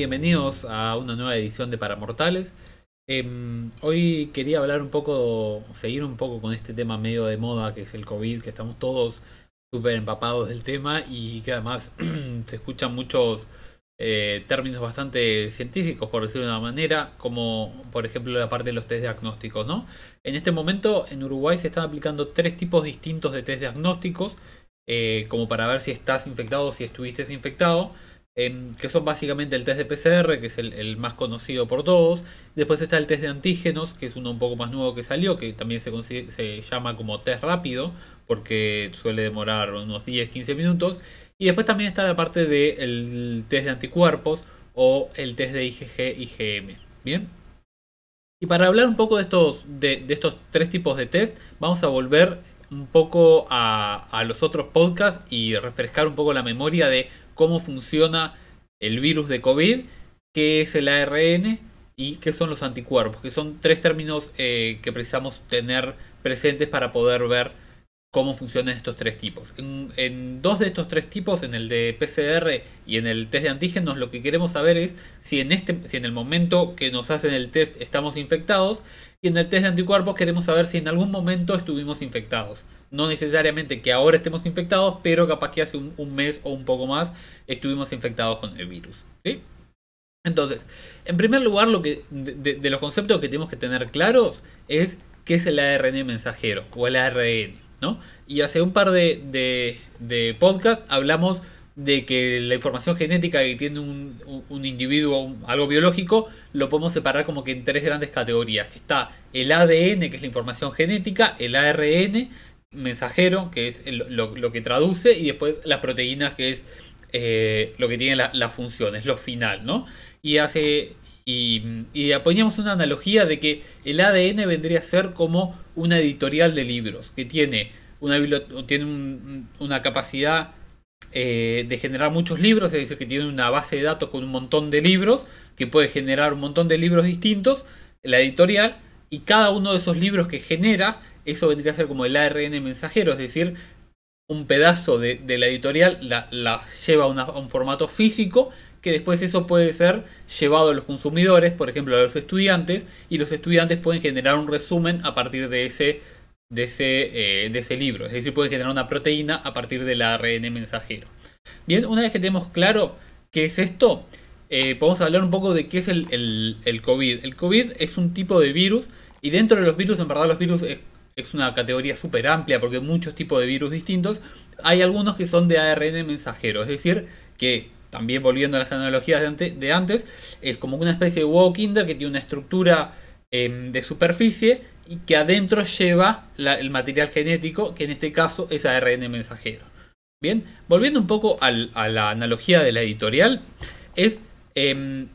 Bienvenidos a una nueva edición de Paramortales. Em, hoy quería hablar un poco, seguir un poco con este tema medio de moda que es el COVID, que estamos todos súper empapados del tema y que además se escuchan muchos eh, términos bastante científicos, por decirlo de una manera, como por ejemplo la parte de los test diagnósticos. ¿no? En este momento en Uruguay se están aplicando tres tipos distintos de test diagnósticos, eh, como para ver si estás infectado o si estuviste infectado que son básicamente el test de PCR, que es el, más conocido por todos. Después está el test de antígenos, que es uno un poco más nuevo que salió, que también se, llama como test rápido, porque suele demorar unos 10-15 minutos. Y después también está la parte del test de anticuerpos o el test de IgG-IgM. Bien. Y para hablar un poco de estos, de, estos tres tipos de test, vamos a volver un poco a, los otros podcasts y refrescar un poco la memoria de cómo funciona el virus de COVID, qué es el ARN y qué son los anticuerpos, que son tres términos eh, que precisamos tener presentes para poder ver cómo funcionan estos tres tipos. En, dos de estos tres tipos, en el de PCR y en el test de antígenos, lo que queremos saber es si en, este, si en el momento que nos hacen el test estamos infectados y en el test de anticuerpos queremos saber si en algún momento estuvimos infectados no necesariamente que ahora estemos infectados, pero capaz que hace un, mes o un poco más estuvimos infectados con el virus. ¿sí? Entonces, en primer lugar, lo que, de, los conceptos que tenemos que tener claros es qué es el ARN mensajero o el ARN. ¿no? Y hace un par de, de podcasts hablamos de que la información genética que tiene un, un individuo, algo biológico, lo podemos separar como que en tres grandes categorías. Que está el ADN, que es la información genética, el ARN, mensajero, que es lo, que traduce, y después las proteínas, que es eh, lo que tiene la, la, función, es lo final, ¿no? Y hace. Y, y poníamos una analogía de que el ADN vendría a ser como una editorial de libros, que tiene una, tiene una capacidad eh, de generar muchos libros, es decir, que tiene una base de datos con un montón de libros, que puede generar un montón de libros distintos, la editorial, y cada uno de esos libros que genera eso vendría a ser como el ARN mensajero, es decir, un pedazo de, la editorial la, lleva a, un formato físico que después eso puede ser llevado a los consumidores, por ejemplo a los estudiantes, y los estudiantes pueden generar un resumen a partir de ese, de ese, eh, de ese libro, es decir, pueden generar una proteína a partir del ARN mensajero. Bien, una vez que tenemos claro qué es esto, eh, podemos hablar un poco de qué es el, el, el, COVID. El COVID es un tipo de virus y dentro de los virus, en verdad los virus es es una categoría súper amplia porque hay muchos tipos de virus distintos. Hay algunos que son de ARN mensajero, es decir, que también volviendo a las analogías de, antes, es como una especie de huevo kinder que tiene una estructura em, de superficie y que adentro lleva el material genético, que en este caso es ARN mensajero. Bien, volviendo un poco a la analogía de la editorial, es em,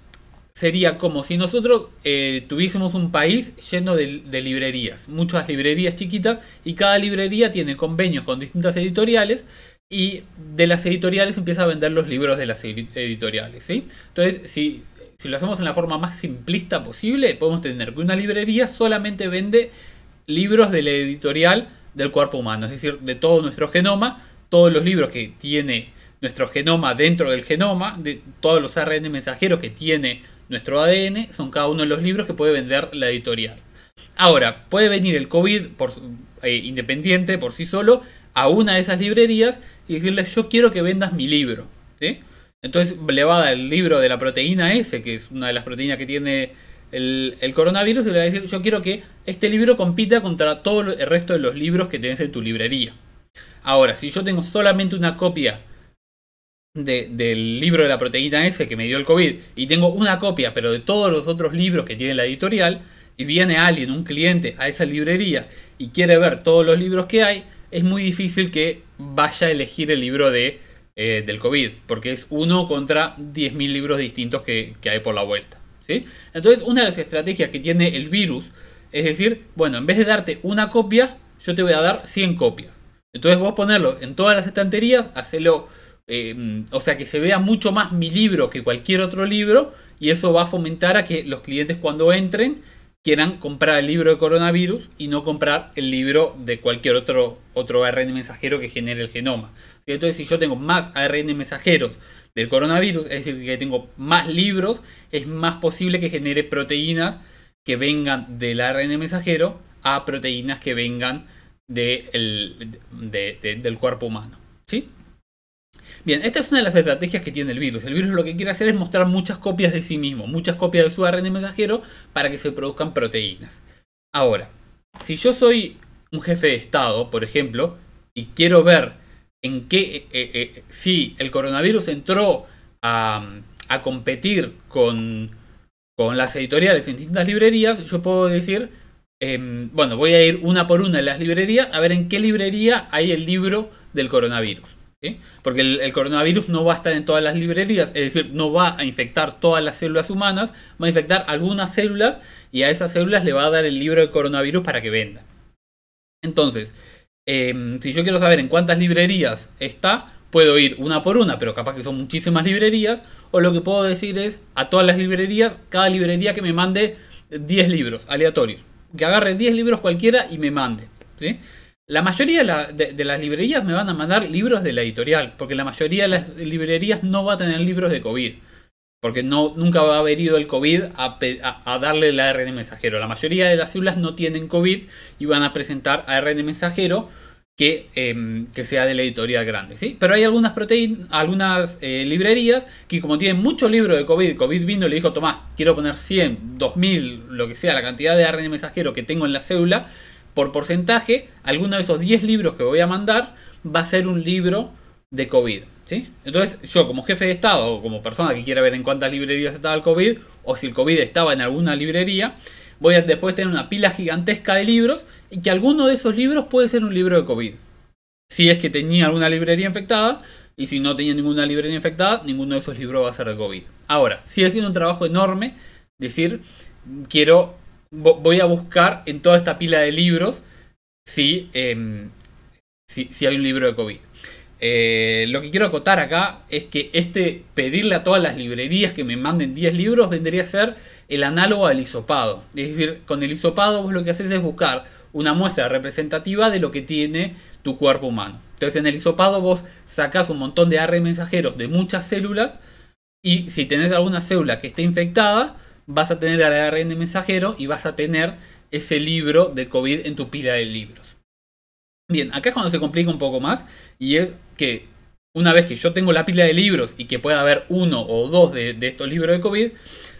sería como si nosotros eh, tuviésemos un país lleno de, librerías, muchas librerías chiquitas, y cada librería tiene convenios con distintas editoriales, y de las editoriales empieza a vender los libros de las editoriales. Entonces, si, si lo hacemos en la forma más simplista posible, podemos tener que una librería solamente vende libros de la editorial del cuerpo humano, es decir, de todo nuestro genoma, todos los libros que tiene nuestro genoma dentro del genoma, de todos los ARN mensajeros que tiene nuestro ADN, son cada uno de los libros que puede vender la editorial. Ahora, puede venir el COVID eh, independiente por sí solo a una de esas librerías y decirle yo quiero que vendas mi libro. Entonces le va a dar el libro de la proteína S, que es una de las proteínas que tiene el, coronavirus, y le va a decir yo quiero que este libro compita contra todo el resto de los libros que tenés en tu librería. Ahora, si yo tengo solamente una copia del libro de la proteína S que me dio el COVID y tengo una copia, pero de todos los otros libros que tiene la editorial, y viene alguien, un cliente, a esa librería y quiere ver todos los libros que hay, es muy difícil que vaya a elegir el libro de, eh, del COVID, porque es uno contra 10.000 libros distintos que, hay por la vuelta. ¿sí? Entonces, una de las estrategias que tiene el virus es decir, bueno, en vez de darte una copia, yo te voy a dar 100 copias. Entonces vos ponerlo en todas las estanterías, hacerlo Em, o sea, que se vea mucho más mi libro que cualquier otro libro y eso va a fomentar a que los clientes cuando entren quieran comprar el libro de coronavirus y no comprar el libro de cualquier otro, otro ARN mensajero que genere el genoma. Entonces, si yo tengo más ARN mensajeros del coronavirus, es decir, que tengo más libros, es más posible que genere proteínas que vengan del ARN mensajero a proteínas que vengan del cuerpo humano. ¿Sí? Bien, esta es una de las estrategias que tiene el virus. El virus lo que quiere hacer es mostrar muchas copias de sí mismo, muchas copias de su ARN mensajero para que se produzcan proteínas. Ahora, si yo soy un jefe de Estado, por ejemplo, y quiero ver en qué, eh, eh, eh, si el coronavirus entró a, competir con, las editoriales en distintas librerías, yo puedo decir, em, bueno, voy a ir una por una en las librerías a ver en qué librería hay el libro del coronavirus. Porque el, coronavirus no va a estar en todas las librerías, es decir, no va a infectar todas las células humanas, va a infectar algunas células y a esas células le va a dar el libro de coronavirus para que venda. Entonces, em, si yo quiero saber en cuántas librerías está, puedo ir una por una, pero capaz que son muchísimas librerías, o lo que puedo decir es a todas las librerías, cada librería que me mande 10 libros aleatorios, que agarre 10 libros cualquiera y me mande. La mayoría de, las librerías me van a mandar libros de la editorial, porque la mayoría de las librerías no va a tener libros de COVID. Porque no, nunca va a haber ido el COVID a, darle el ARN mensajero. La mayoría de las células no tienen COVID y van a presentar ARN mensajero que, em, que sea de la editorial grande. ¿sí? Pero hay algunas proteínas, algunas eh, librerías que como tienen mucho libro de COVID, COVID vino y le dijo, Tomás, quiero poner 100, 2000, lo que sea, la cantidad de ARN mensajero que tengo en la célula, por porcentaje, alguno de esos 10 libros que voy a mandar va a ser un libro de COVID. ¿sí? Entonces, yo como jefe de Estado o como persona que quiera ver en cuántas librerías estaba el COVID, o si el COVID estaba en alguna librería, voy a después tener una pila gigantesca de libros y que alguno de esos libros puede ser un libro de COVID. Si es que tenía alguna librería infectada, y si no tenía ninguna librería infectada, ninguno de esos libros va a ser de COVID. Ahora, sigue siendo un trabajo enorme decir, quiero voy a buscar en toda esta pila de libros si, em, si, hay un libro de COVID. Eh, lo que quiero acotar acá es que este pedirle a todas las librerías que me manden 10 libros vendría a ser el análogo al hisopado. Es decir, con el hisopado vos lo que haces es buscar una muestra representativa de lo que tiene tu cuerpo humano. Entonces en el hisopado vos sacás un montón de ARN mensajeros de muchas células y si tenés alguna célula que esté infectada, vas a tener el ARN mensajero y vas a tener ese libro de COVID en tu pila de libros. Bien, acá es cuando se complica un poco más y es que una vez que yo tengo la pila de libros y que pueda haber uno o dos de, estos libros de COVID,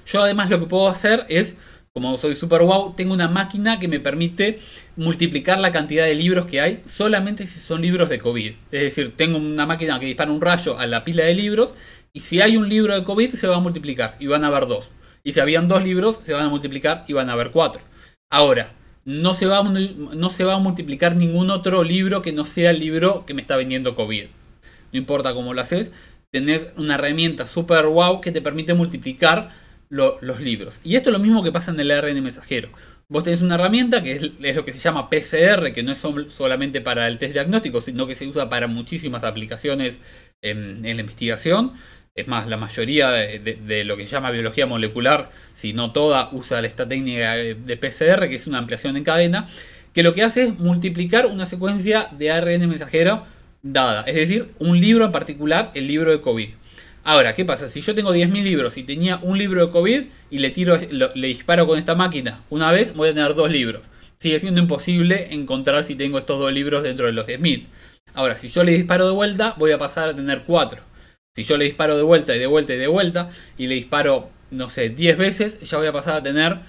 yo además lo que puedo hacer es, como soy super wow, tengo una máquina que me permite multiplicar la cantidad de libros que hay solamente si son libros de COVID. Es decir, tengo una máquina que dispara un rayo a la pila de libros y si hay un libro de COVID se va a multiplicar y van a haber dos. Y si habían dos libros, se van a multiplicar y van a haber cuatro. Ahora, no se, va a, no se va a multiplicar ningún otro libro que no sea el libro que me está vendiendo COVID. No importa cómo lo haces, tenés una herramienta super wow que te permite multiplicar los libros. Y esto es lo mismo que pasa en el ARN mensajero. Vos tenés una herramienta que es, lo que se llama PCR, que no es solamente para el test diagnóstico, sino que se usa para muchísimas aplicaciones en la investigación. Es más, la mayoría de, lo que se llama biología molecular, si no toda, usa esta técnica de PCR, que es una ampliación en cadena, que lo que hace es multiplicar una secuencia de ARN mensajero dada. Es decir, un libro en particular, el libro de COVID. Ahora, ¿qué pasa? Si yo tengo 10.000 libros y tenía un libro de COVID y le, tiro, le disparo con esta máquina una vez, voy a tener dos libros. Sigue siendo imposible encontrar si tengo estos dos libros dentro de los 10.000. Ahora, si yo le disparo de vuelta, voy a pasar a tener cuatro. Si yo le disparo de vuelta y de vuelta y de vuelta y le disparo, no sé, 10 veces, ya voy a pasar a tener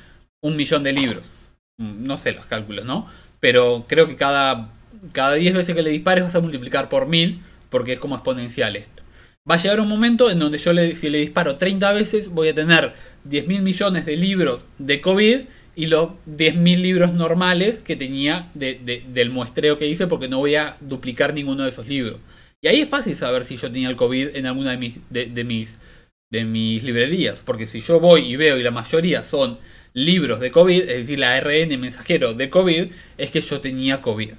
un millón de libros. Mm, no sé los cálculos, ¿no? Pero creo que cada, cada 10 veces que le dispares vas a multiplicar por 1000 porque es como exponencial esto. Va a llegar un momento en donde yo le, si le disparo 30 veces voy a tener 10.000 millones de libros de COVID y los 10.000 libros normales que tenía del muestreo que hice porque no voy a duplicar ninguno de esos libros. Y ahí es fácil saber si yo tenía el COVID en alguna de mis, de, mis, de mis librerías. Porque si yo voy y veo y la mayoría son libros de COVID, es decir, la ARN mensajero de COVID, es que yo tenía COVID.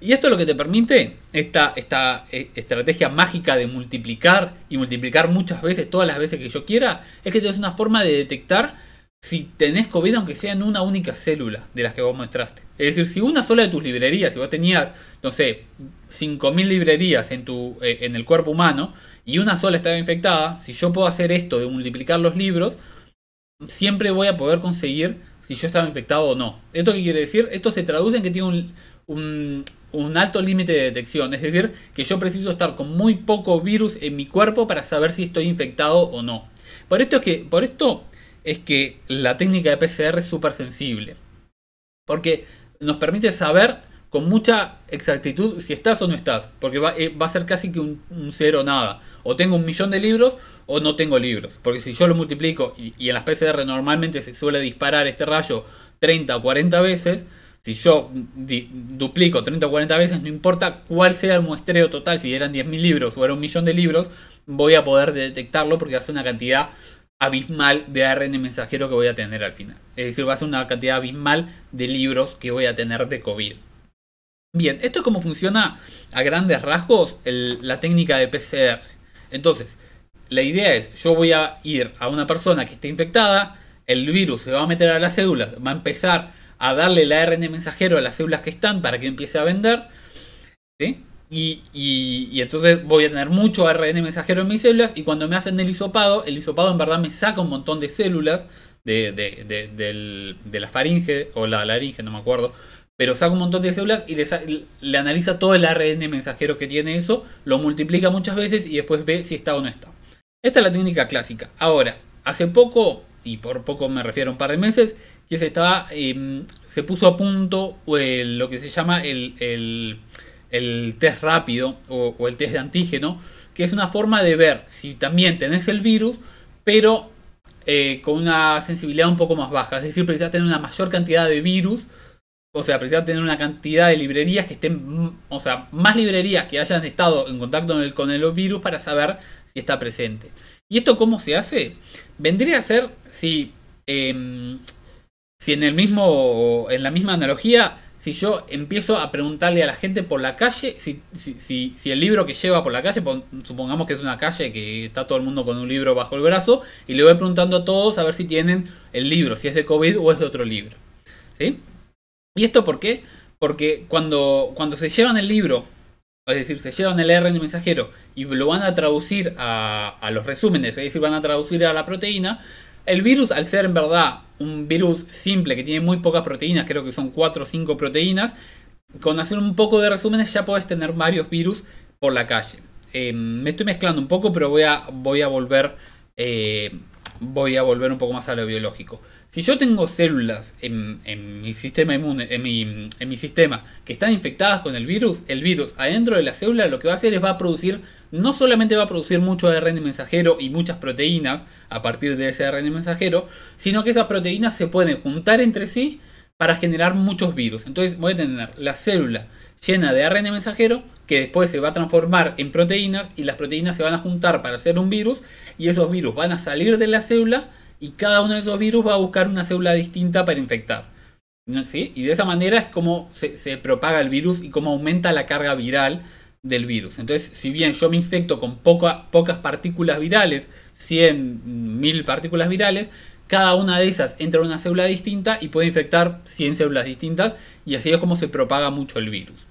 Y esto es lo que te permite, esta, esta eh, estrategia mágica de multiplicar y multiplicar muchas veces, todas las veces que yo quiera, es que tienes una forma de detectar si tenés COVID aunque sea en una única célula de las que vos mostraste. Es decir, si una sola de tus librerías, si vos tenías, no sé, 5.000 librerías en, tu, eh, en el cuerpo humano y una sola estaba infectada, si yo puedo hacer esto de multiplicar los libros, siempre voy a poder conseguir si yo estaba infectado o no. ¿Esto qué quiere decir? Esto se traduce en que tiene un, un alto límite de detección. Es decir, que yo preciso estar con muy poco virus en mi cuerpo para saber si estoy infectado o no. Por esto es que, por esto es que la técnica de PCR es súper sensible. Porque nos permite saber con mucha exactitud si estás o no estás. Porque va, eh, a ser casi que un, cero nada. O tengo un millón de libros o no tengo libros. Porque si yo lo multiplico y, y en las PCR normalmente se suele disparar este rayo 30 o 40 veces. Si yo duplico 30 o 40 veces, no importa cuál sea el muestreo total, si eran 10.000 libros o era un millón de libros, voy a poder detectarlo porque hace una cantidad abismal de ARN mensajero que voy a tener al final. Es decir, va a ser una cantidad abismal de libros que voy a tener de COVID. Bien, esto es cómo funciona a grandes rasgos la técnica de PCR. Entonces, la idea es, yo voy a ir a una persona que esté infectada, el virus se va a meter a las células, va a empezar a darle el ARN mensajero a las células que están para que empiece a vender. ¿sí? Y, entonces voy a tener mucho ARN mensajero en mis células y cuando me hacen el hisopado, el hisopado en verdad me saca un montón de células de, la faringe o la laringe, no me acuerdo, pero saca un montón de células y le, analiza todo el ARN mensajero que tiene eso, lo multiplica muchas veces y después ve si está o no está. Esta es la técnica clásica. Ahora, hace poco, y por poco me refiero a un par de meses, que se, estaba, em, se puso a punto eh, lo que se llama el test rápido o, el test de antígeno, que es una forma de ver si también tenés el virus, pero eh, con una sensibilidad un poco más baja. Es decir, precisas tener una mayor cantidad de virus, o sea, precisas tener una cantidad de librerías que estén, o sea, más librerías que hayan estado en contacto con el, con el virus para saber si está presente. ¿Y esto cómo se hace? Vendría a ser si, em, si en el mismo, en la misma analogía si yo empiezo a preguntarle a la gente por la calle, si, si, si, el libro que lleva por la calle, supongamos que es una calle que está todo el mundo con un libro bajo el brazo, y le voy preguntando a todos a ver si tienen el libro, si es de COVID o es de otro libro. ¿Sí? ¿Y esto por qué? Porque cuando, cuando se llevan el libro, es decir, se llevan el RN mensajero y lo van a traducir a, a los resúmenes, es decir, van a traducir a la proteína, el virus, al ser en verdad un virus simple que tiene muy pocas proteínas, creo que son 4 o 5 proteínas, con hacer un poco de resúmenes ya puedes tener varios virus por la calle. Eh, me estoy mezclando un poco, pero voy a, voy a volver eh, voy a volver un poco más a lo biológico. Si yo tengo células en, mi sistema inmune, en mi, en mi, sistema que están infectadas con el virus, el virus adentro de la célula lo que va a hacer es va a producir, no solamente va a producir mucho ARN mensajero y muchas proteínas a partir de ese ARN mensajero, sino que esas proteínas se pueden juntar entre sí para generar muchos virus. Entonces voy a tener la célula llena de ARN mensajero que después se va a transformar en proteínas y las proteínas se van a juntar para hacer un virus y esos virus van a salir de la célula y cada uno de esos virus va a buscar una célula distinta para infectar. ¿Sí? Y de esa manera es como se, propaga el virus y cómo aumenta la carga viral del virus. Entonces, si bien yo me infecto con pocas partículas virales, 100, 1000 partículas virales, cada una de esas entra en una célula distinta y puede infectar 100 células distintas y así es como se propaga mucho el virus.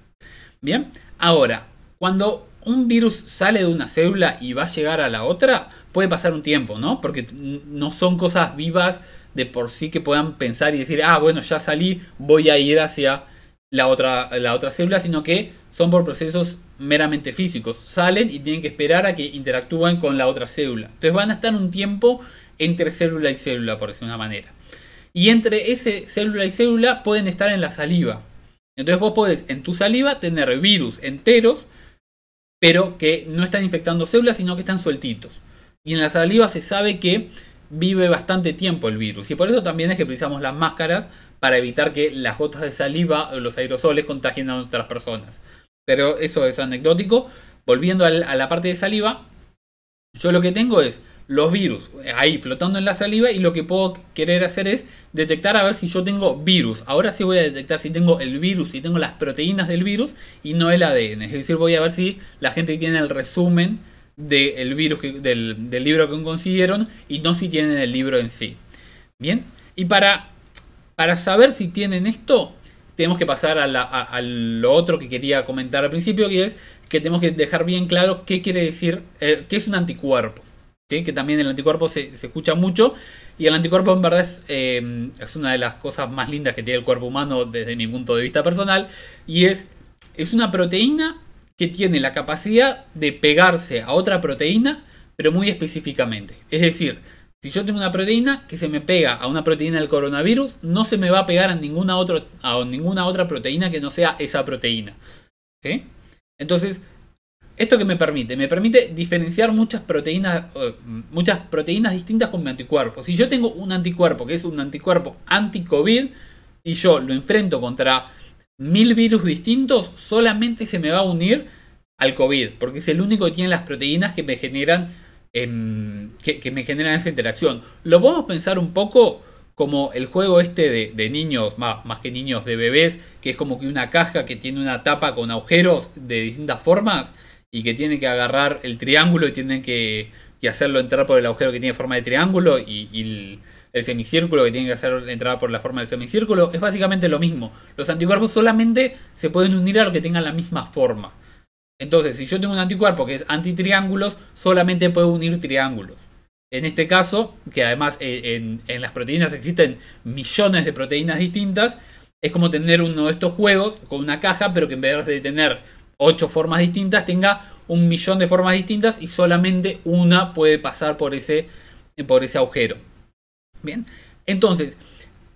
Bien, ahora, cuando un virus sale de una célula y va a llegar a la otra, puede pasar un tiempo, ¿no? Porque no son cosas vivas de por sí que puedan pensar y decir, ah, bueno, ya salí, voy a ir hacia la otra, la otra célula, sino que son por procesos meramente físicos. Salen y tienen que esperar a que interactúen con la otra célula. Entonces van a estar un tiempo entre célula y célula, por decir una manera. Y entre ese célula y célula pueden estar en la saliva. Entonces vos podés en tu saliva tener virus enteros, pero que no están infectando células, sino que están sueltitos. Y en la saliva se sabe que vive bastante tiempo el virus. Y por eso también es que precisamos las máscaras para evitar que las gotas de saliva o los aerosoles contagien a otras personas. Pero eso es anecdótico. Volviendo a la parte de saliva, yo lo que tengo es los virus ahí flotando en la saliva y lo que puedo querer hacer es detectar a ver si yo tengo virus. Ahora sí voy a detectar si tengo el virus, si tengo las proteínas del virus y no el ADN. Es decir, voy a ver si la gente tiene el resumen del virus del, libro que consiguieron y no si tienen el libro en sí. Bien, Y para, para saber si tienen esto, tenemos que pasar a, lo otro que quería comentar al principio, que es que tenemos que dejar bien claro qué quiere decir, eh, qué es un anticuerpo. ¿Sí? Que también el anticuerpo se, escucha mucho. Y el anticuerpo en verdad es, eh, es, una de las cosas más lindas que tiene el cuerpo humano desde mi punto de vista personal. Y es, es una proteína que tiene la capacidad de pegarse a otra proteína, pero muy específicamente. Es decir, si yo tengo una proteína que se me pega a una proteína del coronavirus, no se me va a pegar a ninguna, a ninguna otra proteína que no sea esa proteína. ¿Sí? Entonces, ¿esto que me permite? Me permite diferenciar muchas proteínas, muchas proteínas distintas con mi anticuerpo. Si yo tengo un anticuerpo que es un anticuerpo anti-COVID y yo lo enfrento contra mil virus distintos, solamente se me va a unir al COVID, porque es el único que tiene las proteínas que me generan que, me generan esa interacción. Lo podemos pensar un poco como el juego este de, niños, más, más, que niños de bebés, que es como que una caja que tiene una tapa con agujeros de distintas formas y que tiene que agarrar el triángulo y tienen que, hacerlo entrar por el agujero que tiene forma de triángulo y, el, semicírculo que tiene que hacer entrar por la forma del semicírculo. Es básicamente lo mismo. Los anticuerpos solamente se pueden unir a lo que tengan la misma forma. Entonces, si yo tengo un anticuerpo que es antitriángulos, solamente puedo unir triángulos. En este caso, que además eh, en, las proteínas existen millones de proteínas distintas, es como tener uno de estos juegos con una caja, pero que en vez de tener ocho formas distintas, tenga un millón de formas distintas y solamente una puede pasar por ese, por ese agujero. Bien, entonces,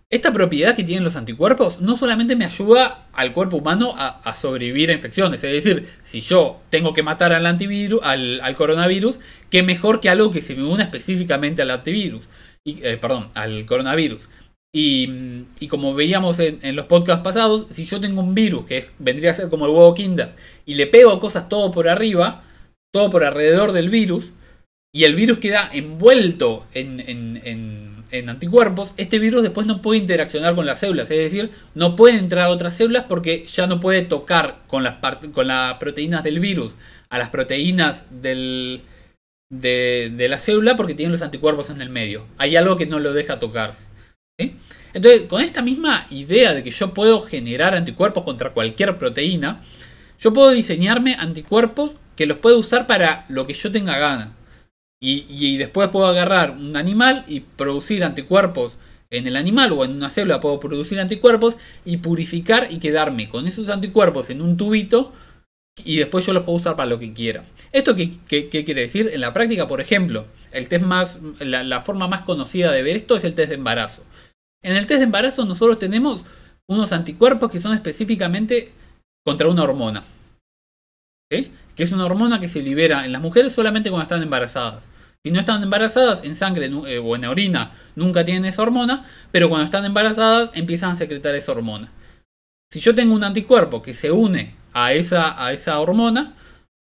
esta propiedad que tienen los anticuerpos no solamente me ayuda al cuerpo humano a, sobrevivir a infecciones, es decir, si yo tengo que matar al antivirus, al, coronavirus, qué mejor que algo que se me una específicamente al antivirus, y, eh, perdón, al coronavirus. Y, como veíamos en, los podcasts pasados, si yo tengo un virus que vendría a ser como el huevo Kinder y le pego cosas todo por arriba, todo por alrededor del virus, y el virus queda envuelto en anticuerpos, este virus después no puede interaccionar con las células, es decir, no puede entrar a otras células porque ya no puede tocar con las, con las proteínas del virus a las proteínas del, de, la célula porque tienen los anticuerpos en el medio. Hay algo que no lo deja tocarse. Entonces, con esta misma idea de que yo puedo generar anticuerpos contra cualquier proteína, yo puedo diseñarme anticuerpos que los puedo usar para lo que yo tenga gana. Y, después puedo agarrar un animal y producir anticuerpos en el animal o en una célula puedo producir anticuerpos y purificar y quedarme con esos anticuerpos en un tubito y después yo los puedo usar para lo que quiera. ¿Esto qué, quiere decir? En la práctica, por ejemplo, el test más, la, forma más conocida de ver esto es el test de embarazo. En el test de embarazo nosotros tenemos unos anticuerpos que son específicamente contra una hormona que es una hormona que se libera en las mujeres solamente cuando están embarazadas. Si no están embarazadas, en sangre eh, o en orina nunca tienen esa hormona, pero cuando están embarazadas empiezan a secretar esa hormona. Si yo tengo un anticuerpo que se une a esa, a esa hormona,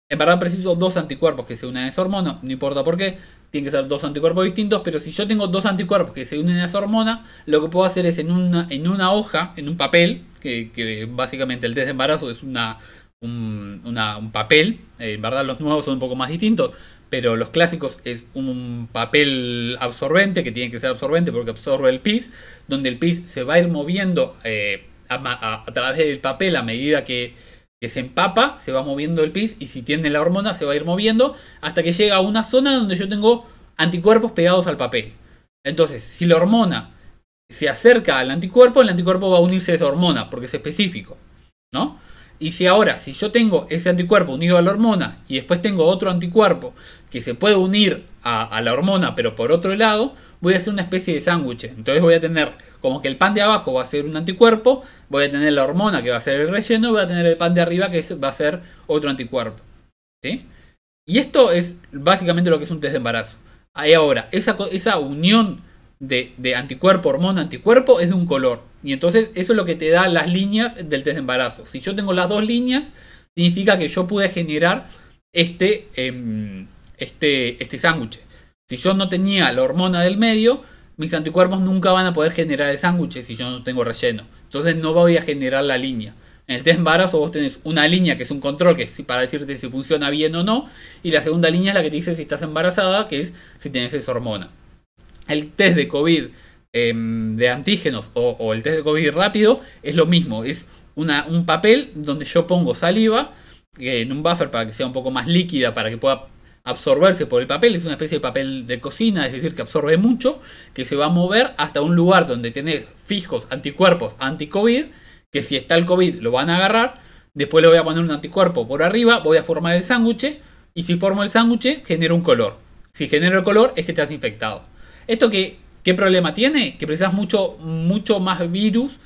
en verdad preciso dos anticuerpos que se unen a esa hormona, no importa por qué, tienen que ser dos anticuerpos distintos, pero si yo tengo dos anticuerpos que se unen a esa hormona, lo que puedo hacer es en una, en una hoja, en un papel, que, básicamente el test de embarazo es una un, papel. Eh, en verdad los nuevos son un poco más distintos, pero los clásicos es un papel absorbente, que tiene que ser absorbente porque absorbe el pis, donde el pis se va a ir moviendo eh, a, través del papel a medida que, se empapa, se va moviendo el pis y si tiene la hormona se va a ir moviendo hasta que llega a una zona donde yo tengo anticuerpos pegados al papel. Entonces, si la hormona se acerca al anticuerpo, el anticuerpo va a unirse a esa hormona porque es específico, ¿no? Y si ahora, si yo tengo ese anticuerpo unido a la hormona y después tengo otro anticuerpo que se puede unir a, la hormona pero por otro lado, voy a hacer una especie de sándwich. Entonces voy a tener como que el pan de abajo va a ser un anticuerpo, voy a tener la hormona que va a ser el relleno, voy a tener el pan de arriba que va a ser otro anticuerpo. ¿Sí? Y esto es básicamente lo que es un test de embarazo. Ahí ahora, esa, esa unión de, anticuerpo, hormona, anticuerpo es de un color. Y entonces eso es lo que te da las líneas del test de embarazo. Si yo tengo las dos líneas, significa que yo pude generar este, em, este, este sándwich. Si yo no tenía la hormona del medio, mis anticuerpos nunca van a poder generar el sándwich si yo no tengo relleno. Entonces no voy a generar la línea. En el test embarazo vos tenés una línea que es un control que es para decirte si funciona bien o no. Y la segunda línea es la que te dice si estás embarazada, que es si tienes esa hormona el test de COVID em, de antígenos o, el test de COVID rápido, es lo mismo. Es un papel donde yo pongo saliva en un buffer para que sea un poco más líquida, para que pueda absorberse por el papel. Es una especie de papel de cocina, es decir, que absorbe mucho, que se va a mover hasta un lugar donde tenés fijos anticuerpos anti-COVID, que si está el COVID lo van a agarrar. Después le voy a poner un anticuerpo por arriba, voy a formar el sándwich y si formo el sándwich genera un color. Si genera el color es que estás infectado. ¿Esto qué, qué problema tiene? Que precisas mucho, mucho más virus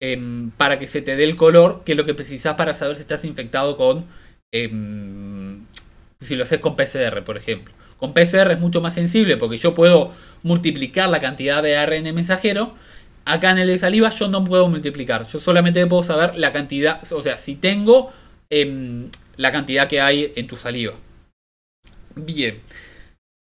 em, para que se te dé el color que lo que precisas para saber si estás infectado con... Em, si lo haces con PCR, por ejemplo. Con PCR es mucho más sensible porque yo puedo multiplicar la cantidad de ARN mensajero. Acá en el de saliva yo no puedo multiplicar. Yo solamente puedo saber la cantidad, o sea, si tengo em, la cantidad que hay en tu saliva. Bien.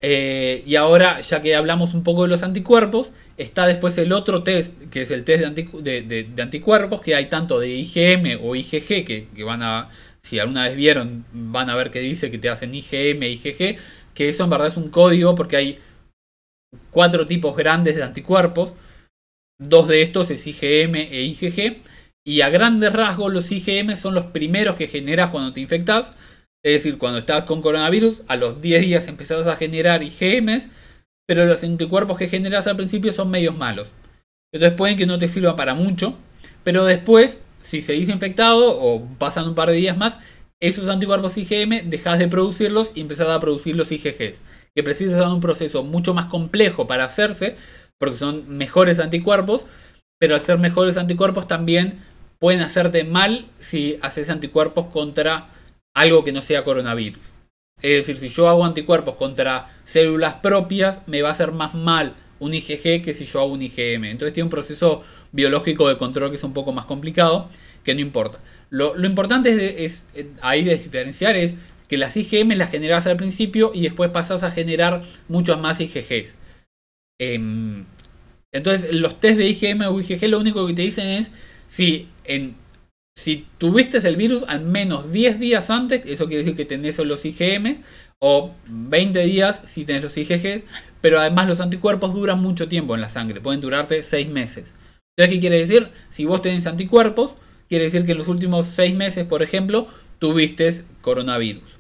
Eh, y ahora, ya que hablamos un poco de los anticuerpos, está después el otro test, que es el test de, anticuerpos, que hay tanto de IgM o IgG, que, van a, si alguna vez vieron, van a ver que dice que te hacen IgM, IgG, que eso en verdad es un código porque hay cuatro tipos grandes de anticuerpos. Dos de estos es IgM e IgG. Y a grandes rasgos los IgM son los primeros que generas cuando te infectas. Es decir, cuando estás con coronavirus, a los 10 días empezás a generar IgMs, pero los anticuerpos que generas al principio son medios malos. Entonces pueden que no te sirvan para mucho, pero después, si seguís infectado o pasan un par de días más, esos anticuerpos IgM dejas de producirlos y empezás a producir los IgGs, que precisan un proceso mucho más complejo para hacerse, porque son mejores anticuerpos, pero al ser mejores anticuerpos también pueden hacerte mal si haces anticuerpos contra algo que no sea coronavirus. Es decir, si yo hago anticuerpos contra células propias, me va a hacer más mal un IgG que si yo hago un IgM. Entonces tiene un proceso biológico de control que es un poco más complicado, que no importa. Lo, importante es, ahí de diferenciar es que las IgM las generas al principio y después pasas a generar muchos más IgGs. Em, entonces los test de IgM o IgG lo único que te dicen es si en si tuviste el virus al menos 10 días antes, eso quiere decir que tenés los IgM, o 20 días si tenés los IgG, pero además los anticuerpos duran mucho tiempo en la sangre, pueden durarte 6 meses. Entonces, ¿qué quiere decir? Si vos tenés anticuerpos, quiere decir que en los últimos 6 meses, por ejemplo, tuviste coronavirus.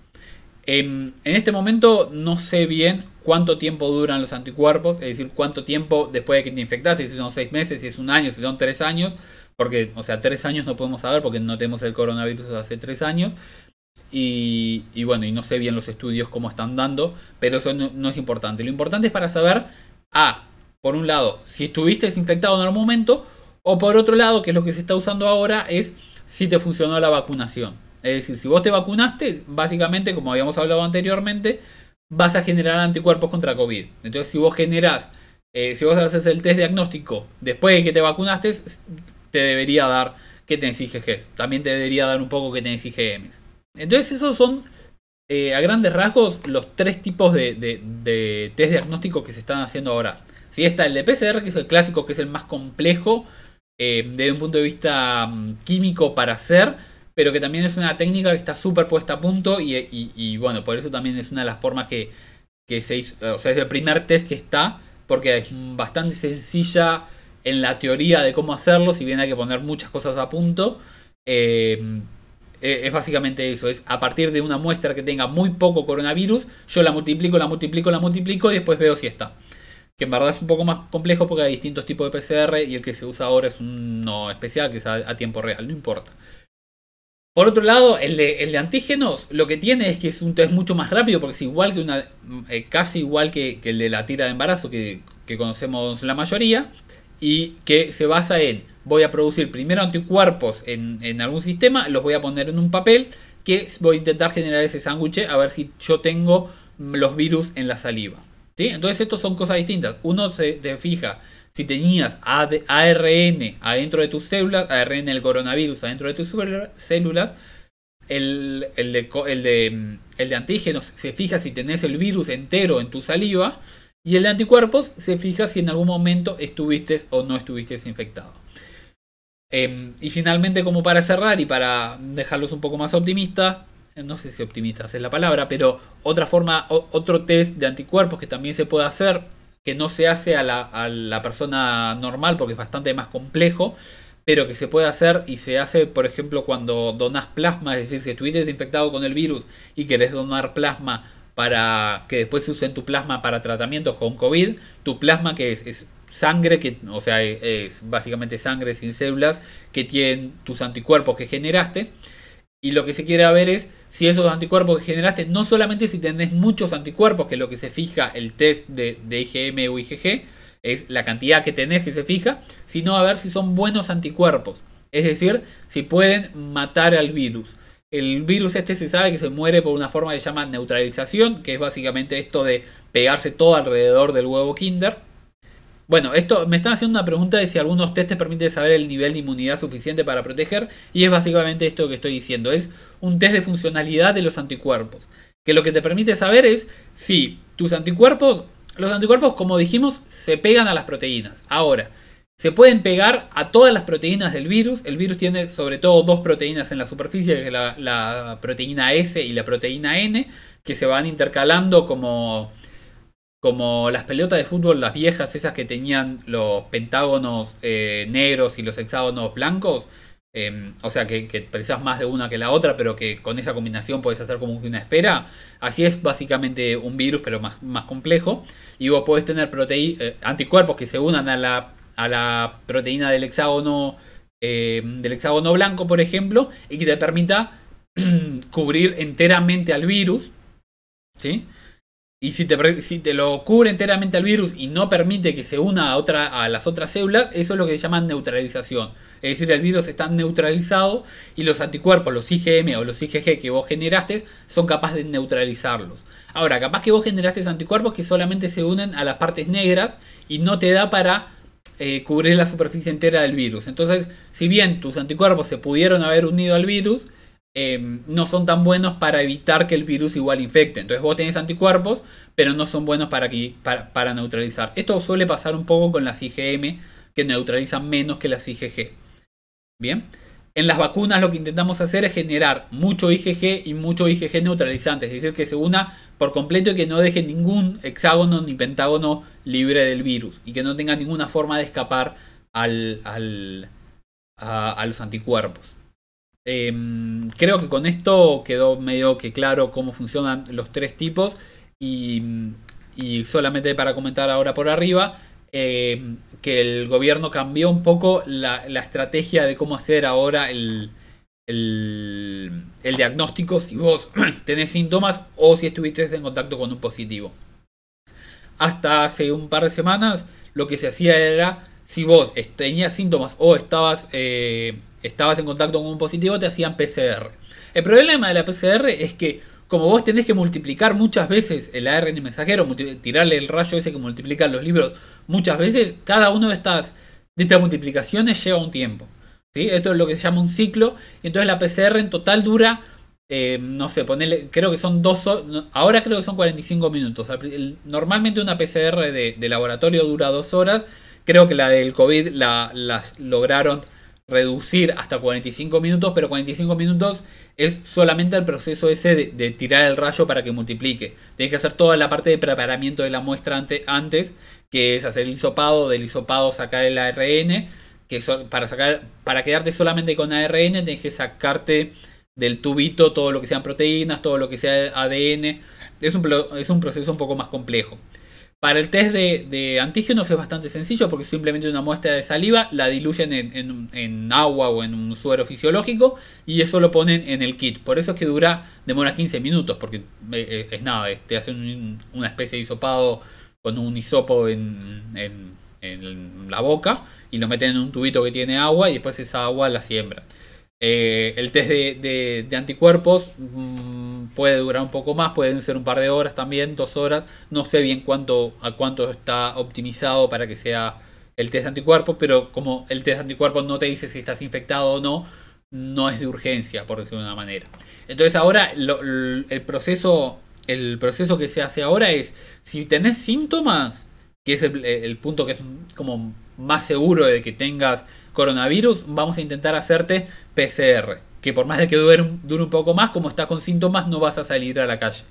En, en este momento no sé bien cuánto tiempo duran los anticuerpos, es decir, cuánto tiempo después de que te infectaste, si son 6 meses, si es un año, si son 3 años porque, o sea, tres años no podemos saber porque no tenemos el coronavirus hace tres años. Y, bueno, y no sé bien los estudios cómo están dando, pero eso no, es importante. Lo importante es para saber, A, por un lado, si estuviste desinfectado en algún momento, o por otro lado, que es lo que se está usando ahora, es si te funcionó la vacunación. Es decir, si vos te vacunaste, básicamente, como habíamos hablado anteriormente, vas a generar anticuerpos contra COVID. Entonces, si vos generás, eh, si vos haces el test diagnóstico después de que te vacunaste, te debería dar que tenés IgGs. También te debería dar un poco que tenés IgMs. Entonces esos son eh, a grandes rasgos los tres tipos de, test diagnósticos que se están haciendo ahora. Si está el de PCR, que es el clásico, que es el más complejo eh, desde un punto de vista mm, químico para hacer, pero que también es una técnica que está súper puesta a punto y, bueno, por eso también es una de las formas que, que se hizo, o sea, es el primer test que está, porque es bastante sencilla en la teoría de cómo hacerlo, si bien hay que poner muchas cosas a punto, eh, eh, es básicamente eso, es a partir de una muestra que tenga muy poco coronavirus, yo la multiplico, la multiplico, la multiplico y después veo si está. Que en verdad es un poco más complejo porque hay distintos tipos de PCR y el que se usa ahora es uno especial que es a, tiempo real, no importa. Por otro lado, el de, antígenos lo que tiene es que es un test mucho más rápido porque es igual que una, eh, casi igual que, el de la tira de embarazo que conocemos la mayoría y que se basa en voy a producir primero anticuerpos en, algún sistema, los voy a poner en un papel que voy a intentar generar ese sándwich a ver si yo tengo los virus en la saliva. Entonces estos son cosas distintas. Uno se te fija si tenías ARN adentro de tus células, ARN del coronavirus adentro de tus células, el, de, antígenos se fija si tenés el virus entero en tu saliva y el de anticuerpos se fija si en algún momento estuviste o no estuviste infectado. Em, y finalmente, como para cerrar y para dejarlos un poco más optimistas, no sé si optimistas es la palabra, pero otra forma, otro test de anticuerpos que también se puede hacer, que no se hace a la, a la persona normal porque es bastante más complejo, pero que se puede hacer y se hace, por ejemplo, cuando donas plasma, es decir, si estuviste infectado con el virus y querés donar plasma para que después se use en tu plasma para tratamientos con COVID, tu plasma que es, es sangre, que, o sea, es básicamente sangre sin células que tienen tus anticuerpos que generaste. Y lo que se quiere ver es si esos anticuerpos que generaste, no solamente si tenés muchos anticuerpos, que es lo que se fija el test de, IgM o IgG, es la cantidad que tenés que se fija, sino a ver si son buenos anticuerpos. Es decir, si pueden matar al virus. El virus este se sabe que se muere por una forma que se llama neutralización, que es básicamente esto de pegarse todo alrededor del huevo Kinder. Bueno, esto me están haciendo una pregunta de si algunos test te permiten saber el nivel de inmunidad suficiente para proteger, y es básicamente esto que estoy diciendo, es un test de funcionalidad de los anticuerpos, que lo que te permite saber es si tus anticuerpos, los anticuerpos como dijimos, se pegan a las proteínas. Ahora, se pueden pegar a todas las proteínas del virus. El virus tiene sobre todo dos proteínas en la superficie, que es la, la, proteína S y la proteína N, que se van intercalando como, como las pelotas de fútbol, las viejas, esas que tenían los pentágonos eh, negros y los hexágonos blancos. Eh, o sea que, que precisas más de una que la otra, pero que con esa combinación puedes hacer como una esfera. Así es básicamente un virus, pero más, más complejo. Y vos podés tener eh, anticuerpos que se unan a la a la proteína del hexágono, eh, del hexágono blanco, por ejemplo, y que te permita cubrir enteramente al virus. ¿sí? Y si te, lo cubre enteramente al virus y no permite que se una a, otra, a las otras células, eso es lo que se llama neutralización. Es decir, el virus está neutralizado y los anticuerpos, los IgM o los IgG que vos generaste, son capaces de neutralizarlos. Ahora, capaz que vos generaste anticuerpos que solamente se unen a las partes negras y no te da para eh, cubrir la superficie entera del virus. Entonces, si bien tus anticuerpos se pudieron haber unido al virus, em, no son tan buenos para evitar que el virus igual infecte. Entonces vos tenés anticuerpos, pero no son buenos para, para, neutralizar. Esto suele pasar un poco con las IgM, que neutralizan menos que las IgG. Bien. En las vacunas lo que intentamos hacer es generar mucho IgG y mucho IgG neutralizante, es decir, que se una por completo y que no deje ningún hexágono ni pentágono libre del virus y que no tenga ninguna forma de escapar al, al, a, los anticuerpos. Em, creo que con esto quedó medio que claro cómo funcionan los tres tipos y, y solamente para comentar ahora por arriba, eh, que el gobierno cambió un poco la, estrategia de cómo hacer ahora el, el, diagnóstico si vos tenés síntomas o si estuviste en contacto con un positivo. Hasta hace un par de semanas lo que se hacía era si vos tenías síntomas o estabas, eh, estabas en contacto con un positivo te hacían PCR. El problema de la PCR es que como vos tenés que multiplicar muchas veces el ARN mensajero, tirarle el rayo ese que multiplica los libros muchas veces, cada una de estas, de estas multiplicaciones lleva un tiempo. ¿sí? Esto es lo que se llama un ciclo. Y entonces la PCR en total dura, eh, no sé, ponele, creo que son dos ahora creo que son 45 minutos. Normalmente una PCR de, de laboratorio dura dos horas. Creo que la del COVID la, las lograron reducir hasta 45 minutos, pero 45 minutos es solamente el proceso ese de, tirar el rayo para que multiplique. Tienes que hacer toda la parte de preparamiento de la muestra antes, que es hacer el hisopado, del hisopado sacar el ARN, que para sacar para quedarte solamente con ARN tienes que sacarte del tubito todo lo que sean proteínas, todo lo que sea ADN. Es un, es un proceso un poco más complejo. Para el test de, antígenos es bastante sencillo porque simplemente una muestra de saliva la diluyen en, agua o en un suero fisiológico y eso lo ponen en el kit. Por eso es que dura, demora 15 minutos porque eh, eh, es, nada, te hacen una especie de hisopado con un hisopo en, la boca y lo meten en un tubito que tiene agua y después esa agua la siembran. Eh, el test de, anticuerpos mm, puede durar un poco más, pueden ser un par de horas también, dos horas. No sé bien cuánto, a cuánto está optimizado para que sea el test de anticuerpos, pero como el test de anticuerpos no te dice si estás infectado o no, no es de urgencia, por decirlo de una manera. Entonces ahora el, proceso, el proceso que se hace ahora es, si tenés síntomas, que es el punto que es como más seguro de que tengas coronavirus, vamos a intentar hacerte PCR. Que por más de que dure, un poco más, como estás con síntomas, no vas a salir a la calle.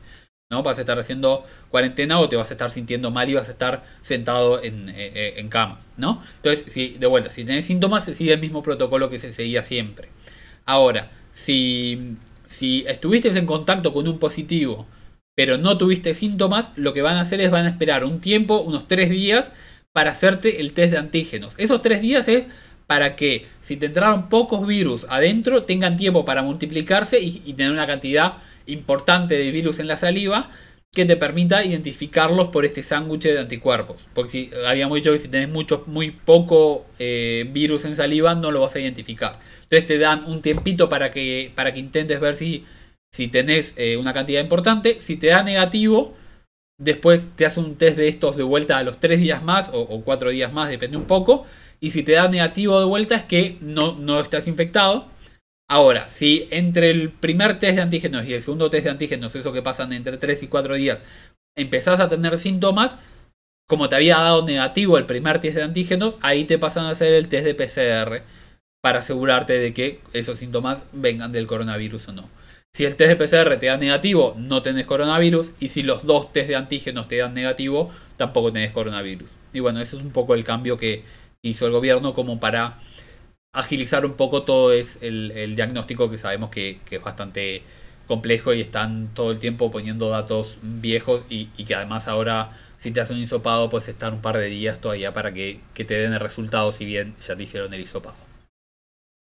¿no? Vas a estar haciendo cuarentena o te vas a estar sintiendo mal y vas a estar sentado en, eh, eh, en cama, ¿no? Entonces, si, de vuelta, si tenés síntomas, sigue el mismo protocolo que se seguía siempre. Ahora, si, si estuviste en contacto con un positivo, pero no tuviste síntomas, lo que van a hacer es van a esperar un tiempo, unos tres días, para hacerte el test de antígenos. Esos tres días es para que si te entraron pocos virus adentro, tengan tiempo para multiplicarse y, tener una cantidad importante de virus en la saliva que te permita identificarlos por este sándwich de anticuerpos. Porque si habíamos dicho que si tenés mucho, muy poco eh, virus en saliva, no lo vas a identificar. Entonces te dan un tiempito para que, para que intentes ver si, si tenés eh, una cantidad importante. Si te da negativo, después te hace un test de estos de vuelta a los 3 días más o, o 4 días más, depende un poco. Y si te da negativo de vuelta es que no, no estás infectado. Ahora, si entre el primer test de antígenos y el segundo test de antígenos, eso que pasan entre 3 y 4 días, empezás a tener síntomas, como te había dado negativo el primer test de antígenos, ahí te pasan a hacer el test de PCR para asegurarte de que esos síntomas vengan del coronavirus o no. Si el test de PCR te da negativo, no tenés coronavirus. Y si los dos test de antígenos te dan negativo, tampoco tenés coronavirus. Y bueno, ese es un poco el cambio que, hizo el gobierno como para agilizar un poco todo es el, diagnóstico que sabemos que, es bastante complejo y están todo el tiempo poniendo datos viejos y, que además ahora si te hacen un hisopado puedes estar un par de días todavía para que, te den el resultado si bien ya te hicieron el hisopado.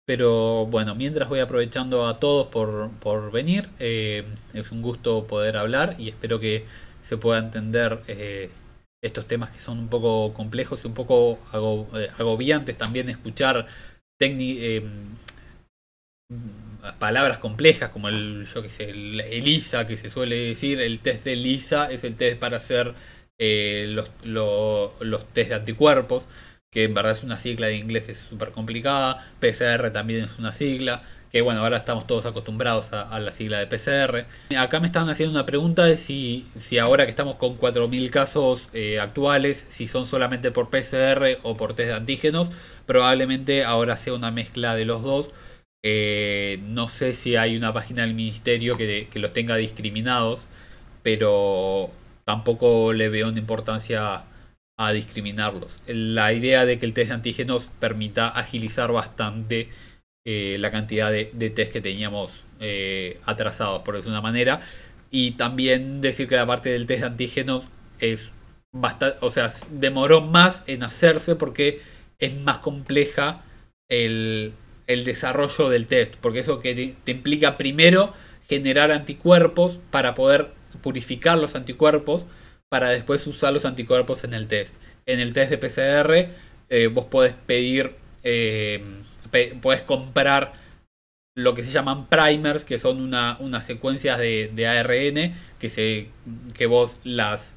Pero bueno, mientras voy aprovechando a todos por, venir, eh, es un gusto poder hablar y espero que se pueda entender eh, estos temas que son un poco complejos y un poco eh, agobiantes también escuchar eh, palabras complejas como el yo que sé el ELISA que se suele decir el test de ELISA es el test para hacer eh, los, los test de anticuerpos que en verdad es una sigla de inglés que es súper complicada PCR también es una sigla que bueno, ahora estamos todos acostumbrados a, la sigla de PCR. Acá me están haciendo una pregunta de si, si ahora que estamos con 4.000 casos eh, actuales, si son solamente por PCR o por test de antígenos, probablemente ahora sea una mezcla de los dos. Eh, no sé si hay una página del ministerio que, que los tenga discriminados, pero tampoco le veo una importancia a discriminarlos. La idea de que el test de antígenos permita agilizar bastante eh, la cantidad de, test que teníamos eh, atrasados, por decirlo de una manera. Y también decir que la parte del test de antígenos es bastante, o sea, demoró más en hacerse porque es más compleja el, desarrollo del test. Porque eso que te, implica primero generar anticuerpos para poder purificar los anticuerpos para después usar los anticuerpos en el test. En el test de PCR eh, vos podés pedir puedes comprar lo que se llaman primers, que son una, unas secuencias de, ARN que, se, que vos las,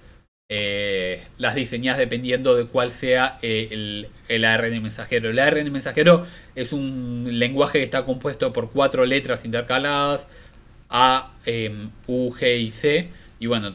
eh, las diseñás dependiendo de cuál sea eh, el, ARN mensajero. El ARN mensajero es un lenguaje que está compuesto por cuatro letras intercaladas, A, em, U, G y C. Y bueno,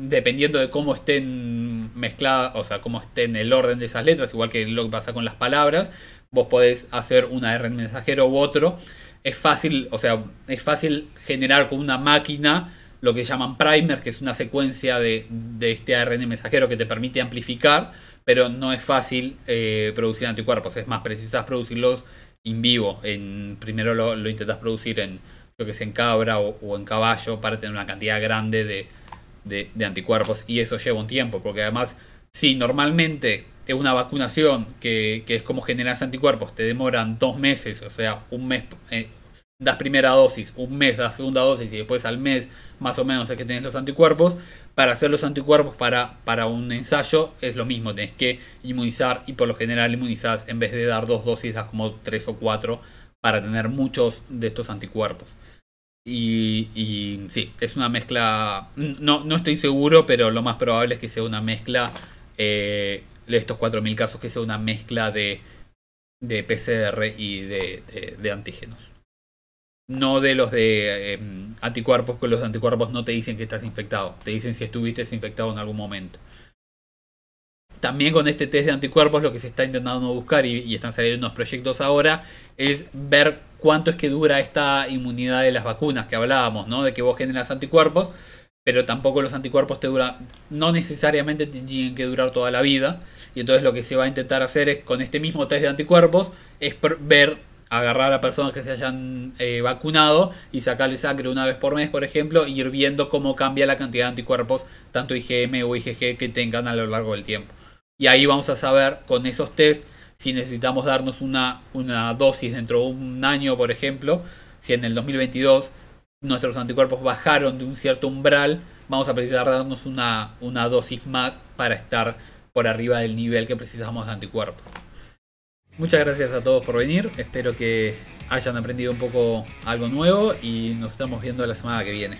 dependiendo de cómo estén mezcladas, o sea, cómo estén el orden de esas letras, igual que lo que pasa con las palabras, vos podés hacer un ARN mensajero u otro. Es fácil, o sea, es fácil generar con una máquina lo que llaman primer, que es una secuencia de, este ARN mensajero que te permite amplificar, pero no es fácil eh, producir anticuerpos. Es más, precisas producirlos in vivo. En, primero lo, lo intentas producir en, lo que es en cabra o, en caballo para tener una cantidad grande de, de anticuerpos y eso lleva un tiempo, porque además, si normalmente una vacunación que, es como generas anticuerpos, te demoran dos meses, o sea, un mes, eh, das primera dosis, un mes das segunda dosis y después al mes más o menos es que tenés los anticuerpos. Para hacer los anticuerpos para, para un ensayo es lo mismo, tenés que inmunizar y por lo general inmunizás en vez de dar dos dosis, das como tres o cuatro para tener muchos de estos anticuerpos. Y, sí, es una mezcla, no, no estoy seguro, pero lo más probable es que sea una mezcla eh, estos 4.000 casos que sea una mezcla de, de PCR y de, antígenos. No de los de em, anticuerpos, porque los anticuerpos no te dicen que estás infectado, te dicen si estuviste infectado en algún momento. También con este test de anticuerpos lo que se está intentando buscar y están saliendo unos proyectos ahora es ver cuánto es que dura esta inmunidad de las vacunas que hablábamos, ¿no? De que vos generas anticuerpos pero tampoco los anticuerpos te duran, no necesariamente tienen que durar toda la vida. Y entonces lo que se va a intentar hacer es con este mismo test de anticuerpos, es ver, agarrar a personas que se hayan eh, vacunado y sacarle sangre una vez por mes, por ejemplo, e ir viendo cómo cambia la cantidad de anticuerpos, tanto IgM o IgG que tengan a lo largo del tiempo. Y ahí vamos a saber con esos test si necesitamos darnos una, una dosis dentro de un año, por ejemplo, si en el 2022 nuestros anticuerpos bajaron de un cierto umbral, vamos a precisar darnos una, una dosis más para estar por arriba del nivel que precisamos de anticuerpos. Muchas gracias a todos por venir, espero que hayan aprendido un poco algo nuevo y nos estamos viendo la semana que viene.